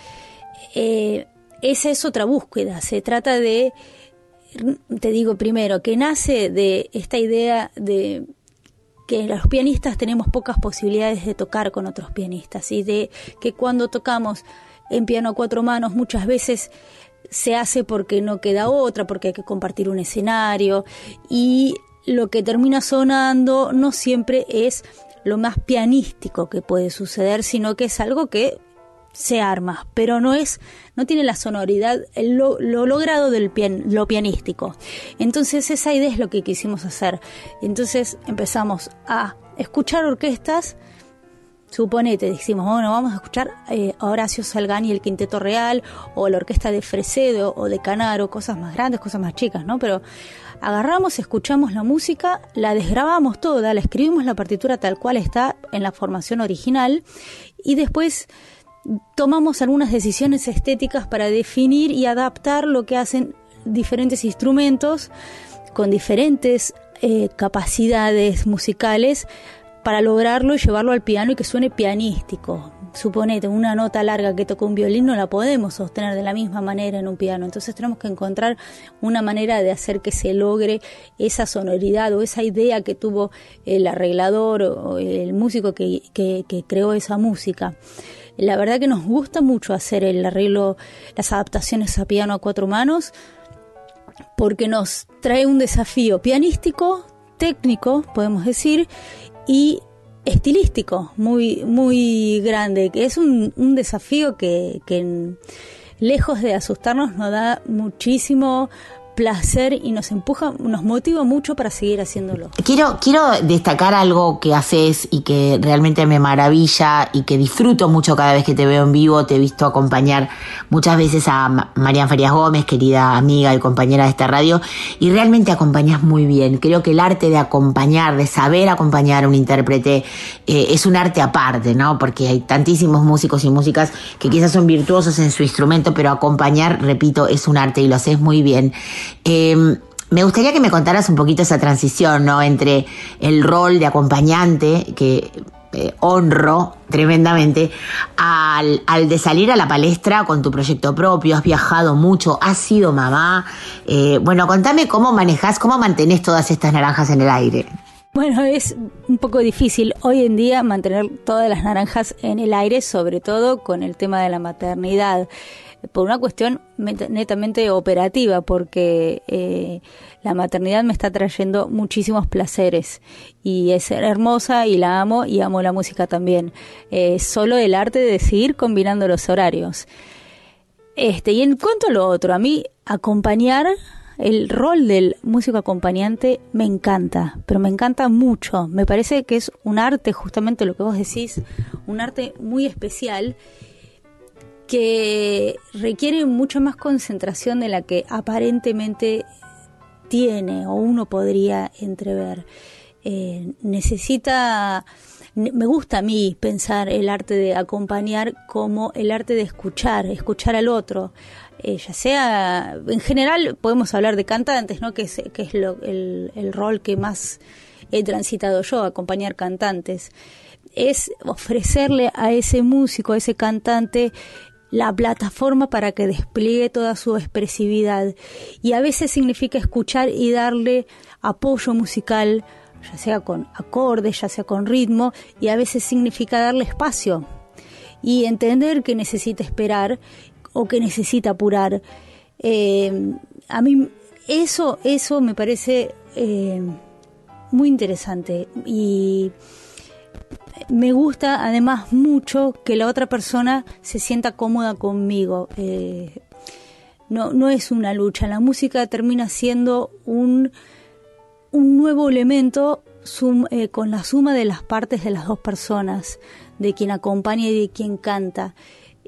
Eh, esa es otra búsqueda, se trata de, te digo primero, que nace de esta idea de que los pianistas tenemos pocas posibilidades de tocar con otros pianistas y de que cuando tocamos en piano a cuatro manos muchas veces se hace porque no queda otra, porque hay que compartir un escenario y lo que termina sonando no siempre es lo más pianístico que puede suceder, sino que es algo que se arma, pero no es, no tiene la sonoridad, lo, logrado del lo pianístico. Entonces esa idea es lo que quisimos hacer. Entonces empezamos a escuchar orquestas Suponete, decimos, bueno, vamos a escuchar eh, a Horacio Salgani el Quinteto Real, o la orquesta de Fresedo, o de Canaro, cosas más grandes, cosas más chicas, ¿no? Pero agarramos, escuchamos la música, la desgrabamos toda, la escribimos la partitura tal cual está en la formación original, y después tomamos algunas decisiones estéticas para definir y adaptar lo que hacen diferentes instrumentos con diferentes eh, capacidades musicales para lograrlo y llevarlo al piano y que suene pianístico. Suponete, una nota larga que toca un violín no la podemos sostener de la misma manera en un piano. Entonces tenemos que encontrar una manera de hacer que se logre esa sonoridad o esa idea que tuvo el arreglador o el músico que, creó esa música. La verdad que nos gusta mucho hacer el arreglo, las adaptaciones a piano a cuatro manos, porque nos trae un desafío pianístico, técnico, podemos decir, y estilístico muy, muy grande, que es un, un desafío que, que lejos de asustarnos nos da muchísimo placer y nos empuja, nos motiva mucho para seguir haciéndolo. Quiero, quiero destacar algo que haces y que realmente me maravilla y que disfruto mucho cada vez que te veo en vivo. Te he visto acompañar muchas veces a Marian Farias Gómez, querida amiga y compañera de esta radio, y realmente acompañas muy bien. Creo que el arte de acompañar, de saber acompañar a un intérprete, eh, es un arte aparte, ¿no? Porque hay tantísimos músicos y músicas que quizás son virtuosos en su instrumento, pero acompañar, repito, es un arte y lo haces muy bien. Em, me gustaría que me contaras un poquito esa transición, ¿no? Entre el rol de acompañante, que eh, honro tremendamente, al, de salir a la palestra con tu proyecto propio, has viajado mucho, has sido mamá. Eh, bueno, contame cómo manejas, cómo mantenés todas estas naranjas en el aire. Bueno, es un poco difícil hoy en día mantener todas las naranjas en el aire, sobre todo con el tema de la maternidad por una cuestión netamente operativa, porque eh, la maternidad me está trayendo muchísimos placeres y es hermosa y la amo y amo la música también. Eh, solo el arte de seguir combinando los horarios. Este, y en cuanto a lo otro, a mí acompañar el rol del músico acompañante me encanta, pero me encanta mucho. Me parece que es un arte, justamente lo que vos decís, un arte muy especial que requiere mucha más concentración de la que aparentemente tiene o uno podría entrever. Eh, necesita, me gusta a mí pensar el arte de acompañar como el arte de escuchar, escuchar al otro. Eh, ya sea, en general podemos hablar de cantantes, ¿no? que es, que es el, el rol que más he transitado yo, acompañar cantantes. Es ofrecerle a ese músico, a ese cantante, la plataforma para que despliegue toda su expresividad. Y a veces significa escuchar y darle apoyo musical, ya sea con acordes, ya sea con ritmo, y a veces significa darle espacio y entender que necesita esperar o que necesita apurar. Eh, a mí eso, eso me parece eh, muy interesante y me gusta además mucho que la otra persona se sienta cómoda conmigo. Eh, no, no es una lucha, la música termina siendo un, un nuevo elemento eh, con la suma de las partes de las dos personas, de quien acompaña y de quien canta.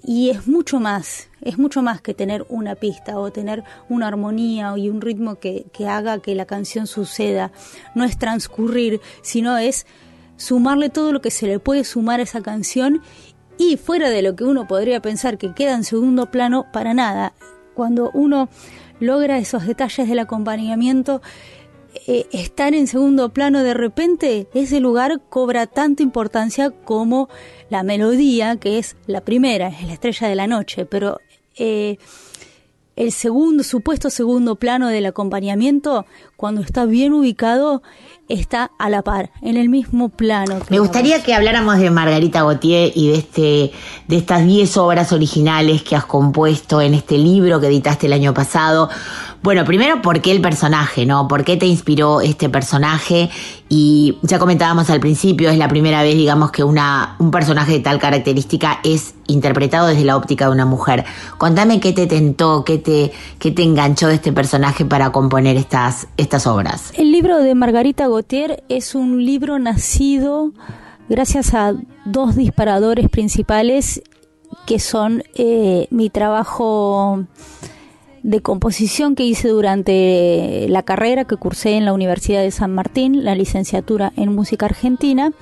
Y es mucho más, es mucho más que tener una pista o tener una armonía y un ritmo que, que haga que la canción suceda. No es transcurrir, sino es sumarle todo lo que se le puede sumar a esa canción y fuera de lo que uno podría pensar que queda en segundo plano, para nada. Cuando uno logra esos detalles del acompañamiento eh, estar en segundo plano de repente, ese lugar cobra tanta importancia como la melodía, que es la primera, es la estrella de la noche, pero eh, el segundo, supuesto segundo plano del acompañamiento, cuando está bien ubicado, está a la par, en el mismo plano. Me gustaría que habláramos de Margarita Gautier y de este de estas 10 obras originales que has compuesto en este libro que editaste el año pasado. Bueno, primero, ¿por qué el personaje, no? ¿Por qué te inspiró este personaje? Y ya comentábamos al principio, es la primera vez, digamos, que una, un personaje de tal característica es interpretado desde la óptica de una mujer. Contame qué te tentó, qué te, qué te enganchó de este personaje para componer estas, estas El libro de Margarita Gautier es un libro nacido gracias a dos disparadores principales que son eh, mi trabajo de composición que hice durante la carrera que cursé en la Universidad de San Martín, la licenciatura en música argentina.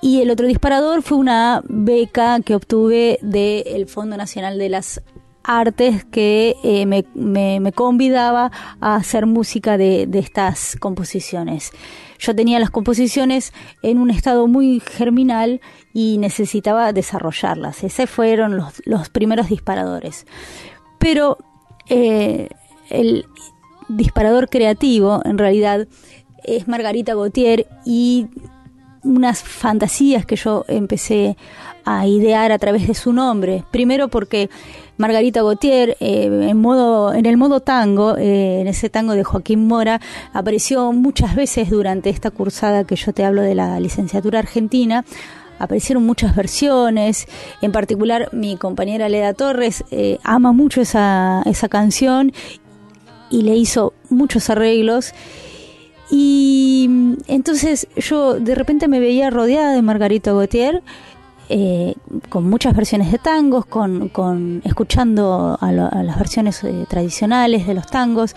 Y el otro disparador fue una beca que obtuve del Fondo Nacional de las Artes que eh, me, me, convidaba a hacer música de, de estas composiciones. Yo tenía las composiciones en un estado muy germinal y necesitaba desarrollarlas. Esos fueron los, los primeros disparadores. Pero eh, el disparador creativo, en realidad, es Margarita Gautier y unas fantasías que yo empecé a idear a través de su nombre. Primero porque Margarita Gautier, eh, en, modo, en el modo tango, eh, en ese tango de Joaquín Mora, apareció muchas veces durante esta cursada que yo te hablo de la licenciatura argentina, aparecieron muchas versiones, en particular mi compañera Leda Torres eh, ama mucho esa, esa canción y le hizo muchos arreglos. Y mm, entonces yo de repente me veía rodeada de Margarito Gautier, eh, con muchas versiones de tangos, con, con escuchando a, las versiones eh, tradicionales de los tangos,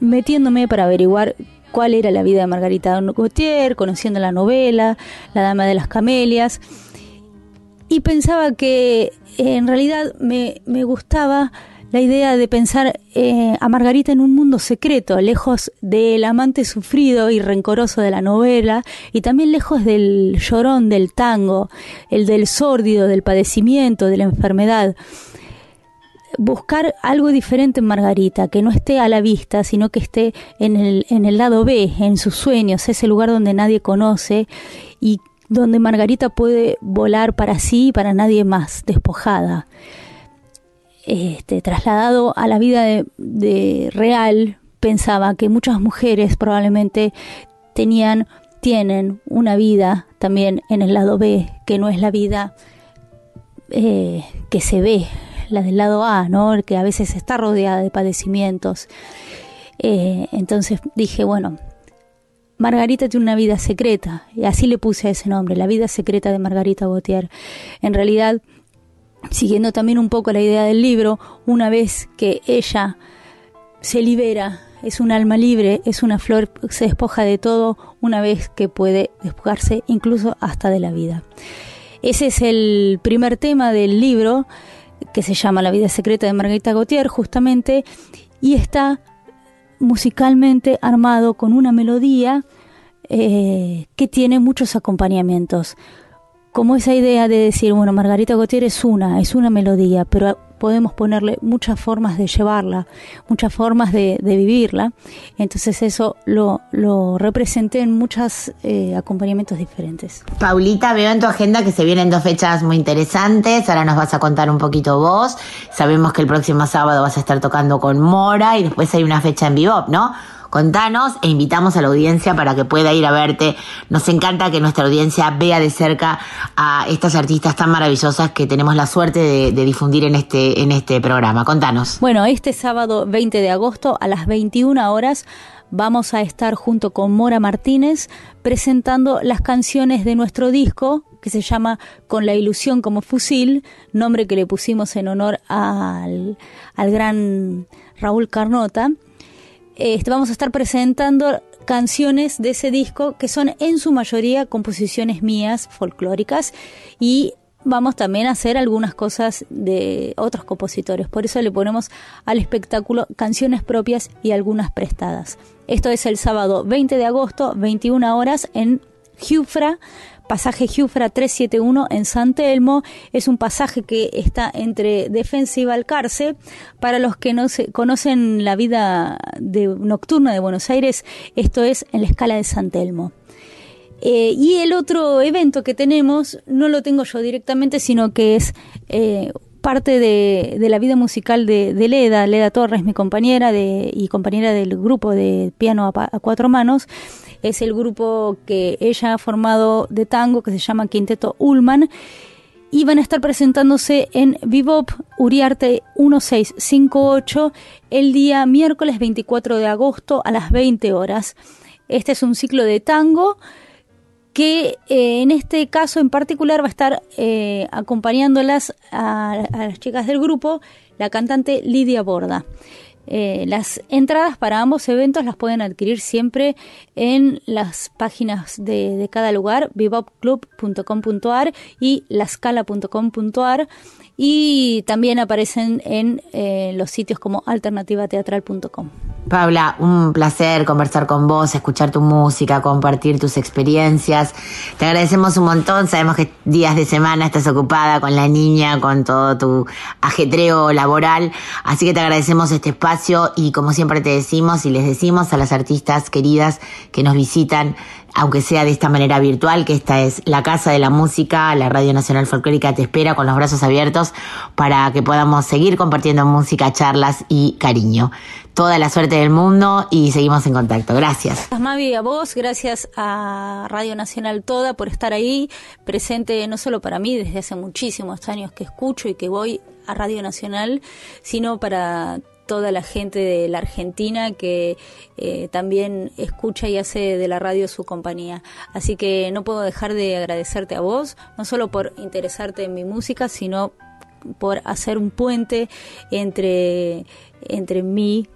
metiéndome para averiguar cuál era la vida de Margarita Gautier, conociendo la novela, La Dama de las Camelias. Y pensaba que eh, en realidad me, gustaba la idea de pensar eh, a Margarita en un mundo secreto, lejos del amante sufrido y rencoroso de la novela, y también lejos del llorón del tango, el del sórdido, del padecimiento, de la enfermedad buscar algo diferente en Margarita, que no esté a la vista, sino que esté en el, en el lado B, en sus sueños, ese lugar donde nadie conoce y donde Margarita puede volar para sí y para nadie más, despojada. Este, trasladado a la vida de, real, pensaba que muchas mujeres probablemente tenían, tienen una vida también en el lado B, que no es la vida eh, que se ve, la del lado A, ¿no? que a veces está rodeada de padecimientos. Eh, entonces dije, bueno, Margarita tiene una vida secreta, y así le puse ese nombre, la vida secreta de Margarita Gautier. En realidad, siguiendo también un poco la idea del libro, una vez que ella se libera, es un alma libre, es una flor, se despoja de todo, una vez que puede despojarse incluso hasta de la vida. Ese es el primer tema del libro que se llama La vida secreta de Margarita Gautier, justamente, y está musicalmente armado con una melodía eh, que tiene muchos acompañamientos. Como esa idea de decir, bueno, Margarita Gautier es una, es una melodía, pero podemos ponerle muchas formas de llevarla, muchas formas de, vivirla. Entonces eso lo, lo representé en muchos eh, acompañamientos diferentes. Paulita, veo en tu agenda que se vienen dos fechas muy interesantes. Ahora nos vas a contar un poquito vos. Sabemos que el próximo sábado vas a estar tocando con Mora y después hay una fecha en Vivo, ¿no? Contanos e invitamos a la audiencia para que pueda ir a verte. Nos encanta que nuestra audiencia vea de cerca a estas artistas tan maravillosas que tenemos la suerte de, difundir en este, en este programa. Contanos. Bueno, este sábado 20 de agosto a las 21 horas vamos a estar junto con Mora Martínez presentando las canciones de nuestro disco que se llama Con la ilusión como fusil, nombre que le pusimos en honor al, al gran Raúl Carnota. Este, vamos a estar presentando canciones de ese disco que son en su mayoría composiciones mías folclóricas y vamos también a hacer algunas cosas de otros compositores. Por eso le ponemos al espectáculo canciones propias y algunas prestadas. Esto es el sábado 20 de agosto, 21 horas en Jufra, pasaje Jufra 371 en San Telmo. Es un pasaje que está entre Defensa y Balcarce. Para los que no se conocen la vida de, nocturna de Buenos Aires, esto es en la escala de San Telmo. Eh, y el otro evento que tenemos, no lo tengo yo directamente, sino que es eh, parte de, la vida musical de, Leda, Leda Torres, mi compañera de, y compañera del grupo de piano a, cuatro manos. Es el grupo que ella ha formado de tango que se llama Quinteto Ullman y van a estar presentándose en Vivop Uriarte 1658 el día miércoles 24 de agosto a las 20 horas. Este es un ciclo de tango que eh, en este caso en particular va a estar eh, acompañándolas a, las chicas del grupo la cantante Lidia Borda. Eh, las entradas para ambos eventos las pueden adquirir siempre en las páginas de, cada lugar, bebopclub.com.ar y lascala.com.ar y también aparecen en los sitios como alternativateatral.com. Paula, un placer conversar con vos, escuchar tu música, compartir tus experiencias. Te agradecemos un montón. Sabemos que días de semana estás ocupada con la niña, con todo tu ajetreo laboral. Así que te agradecemos este espacio y como siempre te decimos y les decimos a las artistas queridas que nos visitan, aunque sea de esta manera virtual, que esta es la Casa de la Música, la Radio Nacional Folclórica te espera con los brazos abiertos para que podamos seguir compartiendo música, charlas y cariño. Toda la suerte del mundo y seguimos en contacto. Gracias. Mavi, a vos, gracias a Radio Nacional Toda por estar ahí, presente no solo para mí, desde hace muchísimos años que escucho y que voy a Radio Nacional, sino para toda la gente de la Argentina que eh, también escucha y hace de la radio su compañía. Así que no puedo dejar de agradecerte a vos, no solo por interesarte en mi música, sino por hacer un puente entre, entre mi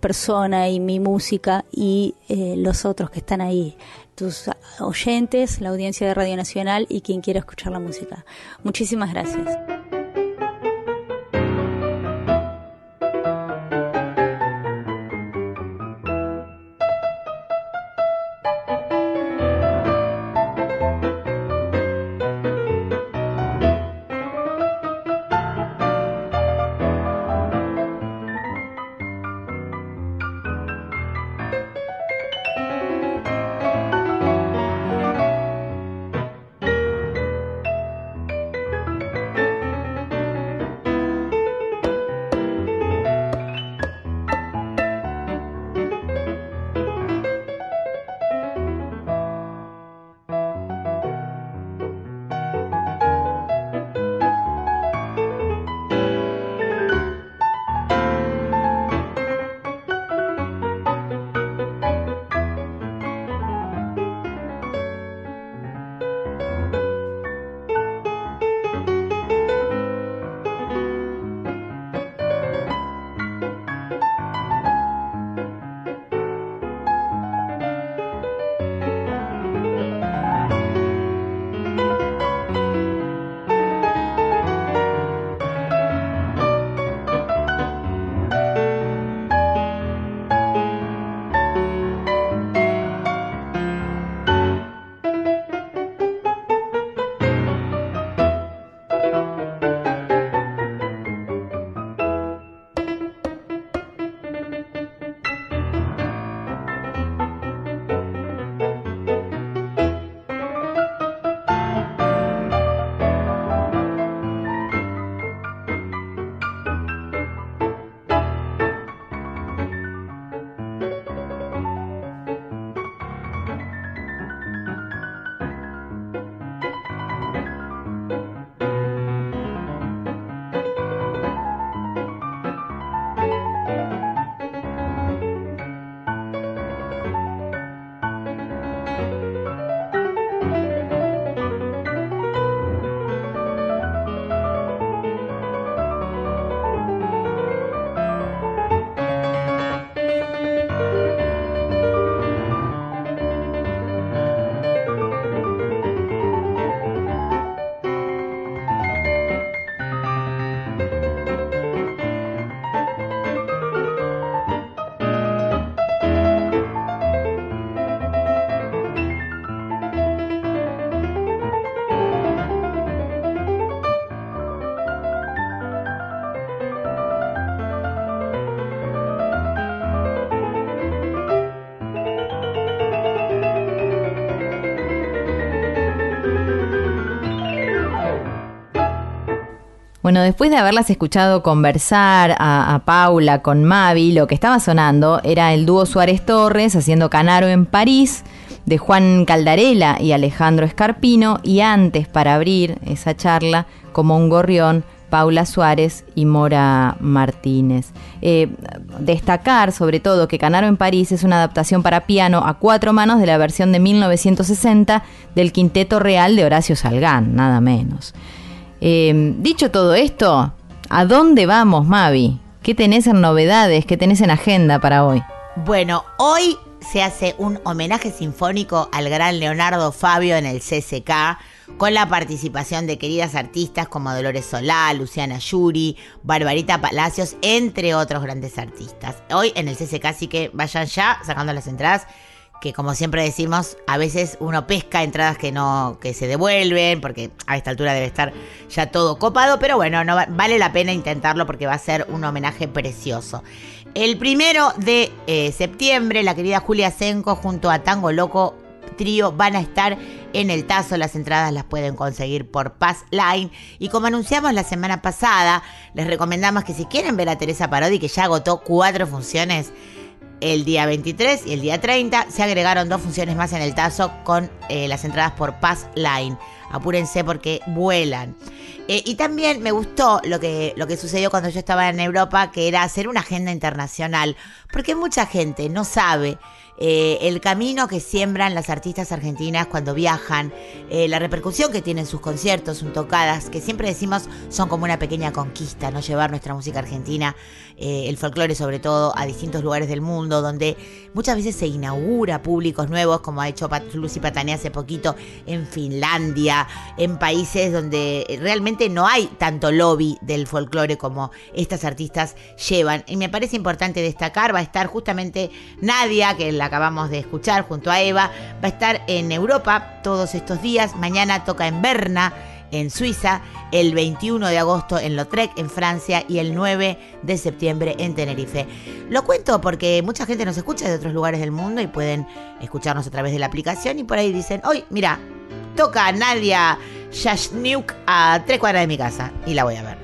persona y mi música y eh, los otros que están ahí, tus oyentes, la audiencia de Radio Nacional y quien quiera escuchar la música. Muchísimas gracias. Bueno, después de haberlas escuchado conversar a, Paula con Mavi, lo que estaba sonando era el dúo Suárez Torres haciendo Canaro en París, de Juan Caldarela y Alejandro Escarpino, y antes, para abrir esa charla, como un gorrión, Paula Suárez y Mora Martínez. Eh, destacar sobre todo que Canaro en París es una adaptación para piano a cuatro manos de la versión de 1960 del Quinteto Real de Horacio Salgán, nada menos. Eh, dicho todo esto, ¿a dónde vamos, Mavi? ¿Qué tenés en novedades? ¿Qué tenés en agenda para hoy? Bueno, hoy se hace un homenaje sinfónico al gran Leonardo Fabio en el CCK con la participación de queridas artistas como Dolores Solá, Luciana Yuri, Barbarita Palacios, entre otros grandes artistas. Hoy en el CCK, así que vayan ya sacando las entradas que como siempre decimos, a veces uno pesca entradas que no que se devuelven, porque a esta altura debe estar ya todo copado, pero bueno, no vale la pena intentarlo porque va a ser un homenaje precioso. El primero de eh, septiembre, la querida Julia Senco junto a Tango Loco Trío van a estar en el Tazo. Las entradas las pueden conseguir por Pass Line. Y como anunciamos la semana pasada, les recomendamos que si quieren ver a Teresa Parodi, que ya agotó cuatro funciones, el día 23 y el día 30 se agregaron dos funciones más en el Tazo con eh, las entradas por Pass Line. Apúrense porque vuelan. Eh, y también me gustó lo que, lo que sucedió cuando yo estaba en Europa, que era hacer una agenda internacional, porque mucha gente no sabe eh, el camino que siembran las artistas argentinas cuando viajan, la repercusión que tienen sus conciertos, sus tocadas, que siempre decimos son como una pequeña conquista, ¿no? Llevar nuestra música argentina, eh, el folclore sobre todo, a distintos lugares del mundo, donde muchas veces se inaugura públicos nuevos, como ha hecho Lucy Patani hace poquito en Finlandia, en países donde realmente no hay tanto lobby del folclore como estas artistas llevan. Y me parece importante destacar, va a estar justamente Nadia, que la acabamos de escuchar junto a Eva, va a estar en Europa todos estos días. Mañana toca en Berna, en Suiza, el 21 de agosto en Lautrec, en Francia, y el 9 de septiembre en Tenerife. Lo cuento porque mucha gente nos escucha de otros lugares del mundo y pueden escucharnos a través de la aplicación y por ahí dicen, hoy, mira, toca Nadia Shashniuk a tres cuadras de mi casa y la voy a ver.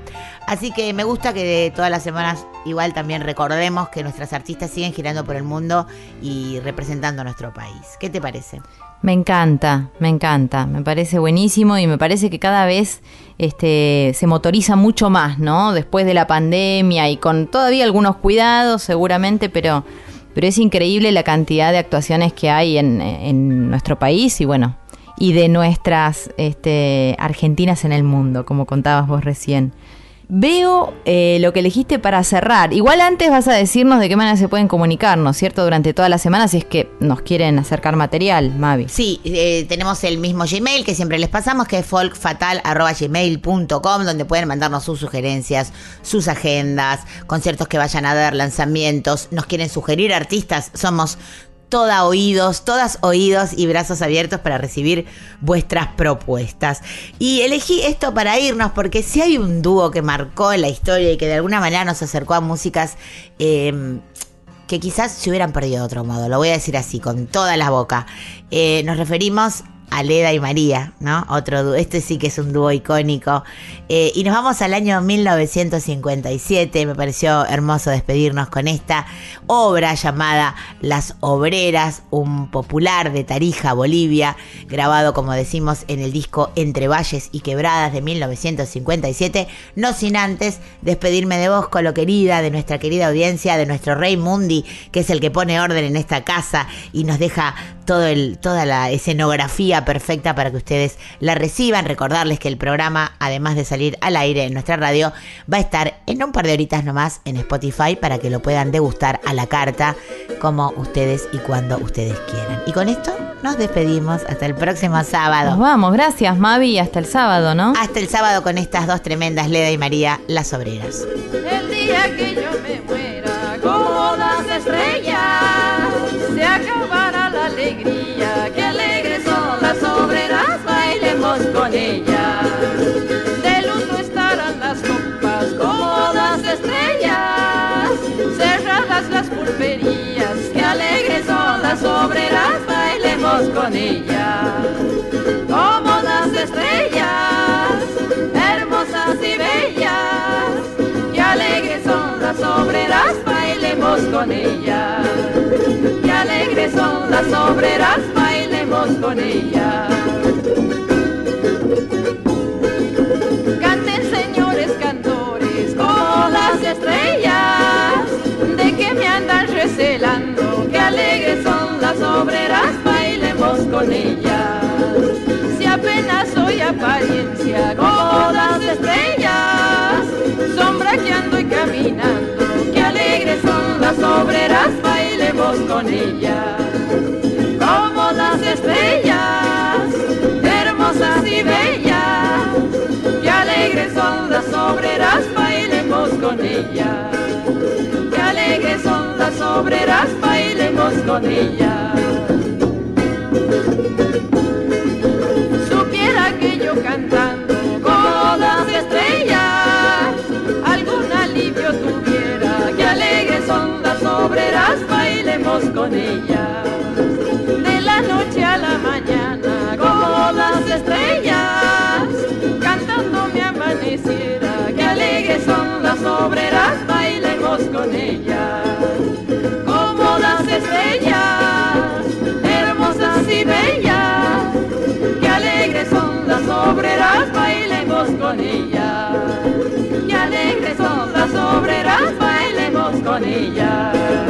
Así que me gusta que todas las semanas igual también recordemos que nuestras artistas siguen girando por el mundo y representando a nuestro país. ¿Qué te parece? Me encanta, me encanta, me parece buenísimo y me parece que cada vez este, se motoriza mucho más, ¿no? Después de la pandemia y con todavía algunos cuidados seguramente, pero, pero es increíble la cantidad de actuaciones que hay en, en nuestro país y bueno, y de nuestras este, argentinas en el mundo, como contabas vos recién. Veo eh, lo que elegiste para cerrar. Igual antes vas a decirnos de qué manera se pueden comunicar, ¿no es cierto? Durante toda la semana, si es que nos quieren acercar material, Mavi. Sí, eh, tenemos el mismo Gmail que siempre les pasamos, que es folkfatal.gmail.com, donde pueden mandarnos sus sugerencias, sus agendas, conciertos que vayan a dar, lanzamientos. Nos quieren sugerir artistas, somos toda oídos, todas oídos y brazos abiertos para recibir vuestras propuestas. Y elegí esto para irnos porque si hay un dúo que marcó en la historia y que de alguna manera nos acercó a músicas eh, que quizás se hubieran perdido de otro modo, lo voy a decir así, con toda la boca. Eh, nos referimos Aleda y María, ¿no? Otro dúo, este sí que es un dúo icónico. Eh, y nos vamos al año 1957, me pareció hermoso despedirnos con esta obra llamada Las Obreras, un popular de Tarija, Bolivia, grabado como decimos en el disco Entre Valles y Quebradas de 1957, no sin antes despedirme de vos, Colo querida, de nuestra querida audiencia, de nuestro Rey Mundi, que es el que pone orden en esta casa y nos deja toda la escenografía perfecta para que ustedes la reciban. Recordarles que el programa, además de salir al aire en nuestra radio, va a estar en un par de horitas nomás en Spotify para que lo puedan degustar a la carta como ustedes y cuando ustedes quieran. Y con esto nos despedimos hasta el próximo sábado. Nos vamos, gracias Mavi, hasta el sábado, ¿no? Hasta el sábado con estas dos tremendas, Leda y María, las obreras. El día que yo me muera, como las estrellas, se acabará pulperías, que alegres son las obreras, bailemos con ellas. Como las estrellas, hermosas y bellas, que alegres son las obreras, bailemos con ellas. Que alegres son las obreras, bailemos con ellas. Apariencia como las estrellas, sombra que ando y caminando, que alegres son las obreras, bailemos con ellas. Como las estrellas, hermosas y bellas, que alegres son las obreras, bailemos con ellas. Que alegres son las obreras, bailemos con ellas. cantando bodas de estrella. Algún alivio tuviera, que alegres ondas obreras bailemos con ellas. De la noche a la mañana, como las estrellas, cantando me amaneciera, que alegres ondas obreras bailemos con ellas. Como las estrellas, hermosas y bellas las obreras, bailemos con ella. Qué alegres son las obreras, bailemos con ella.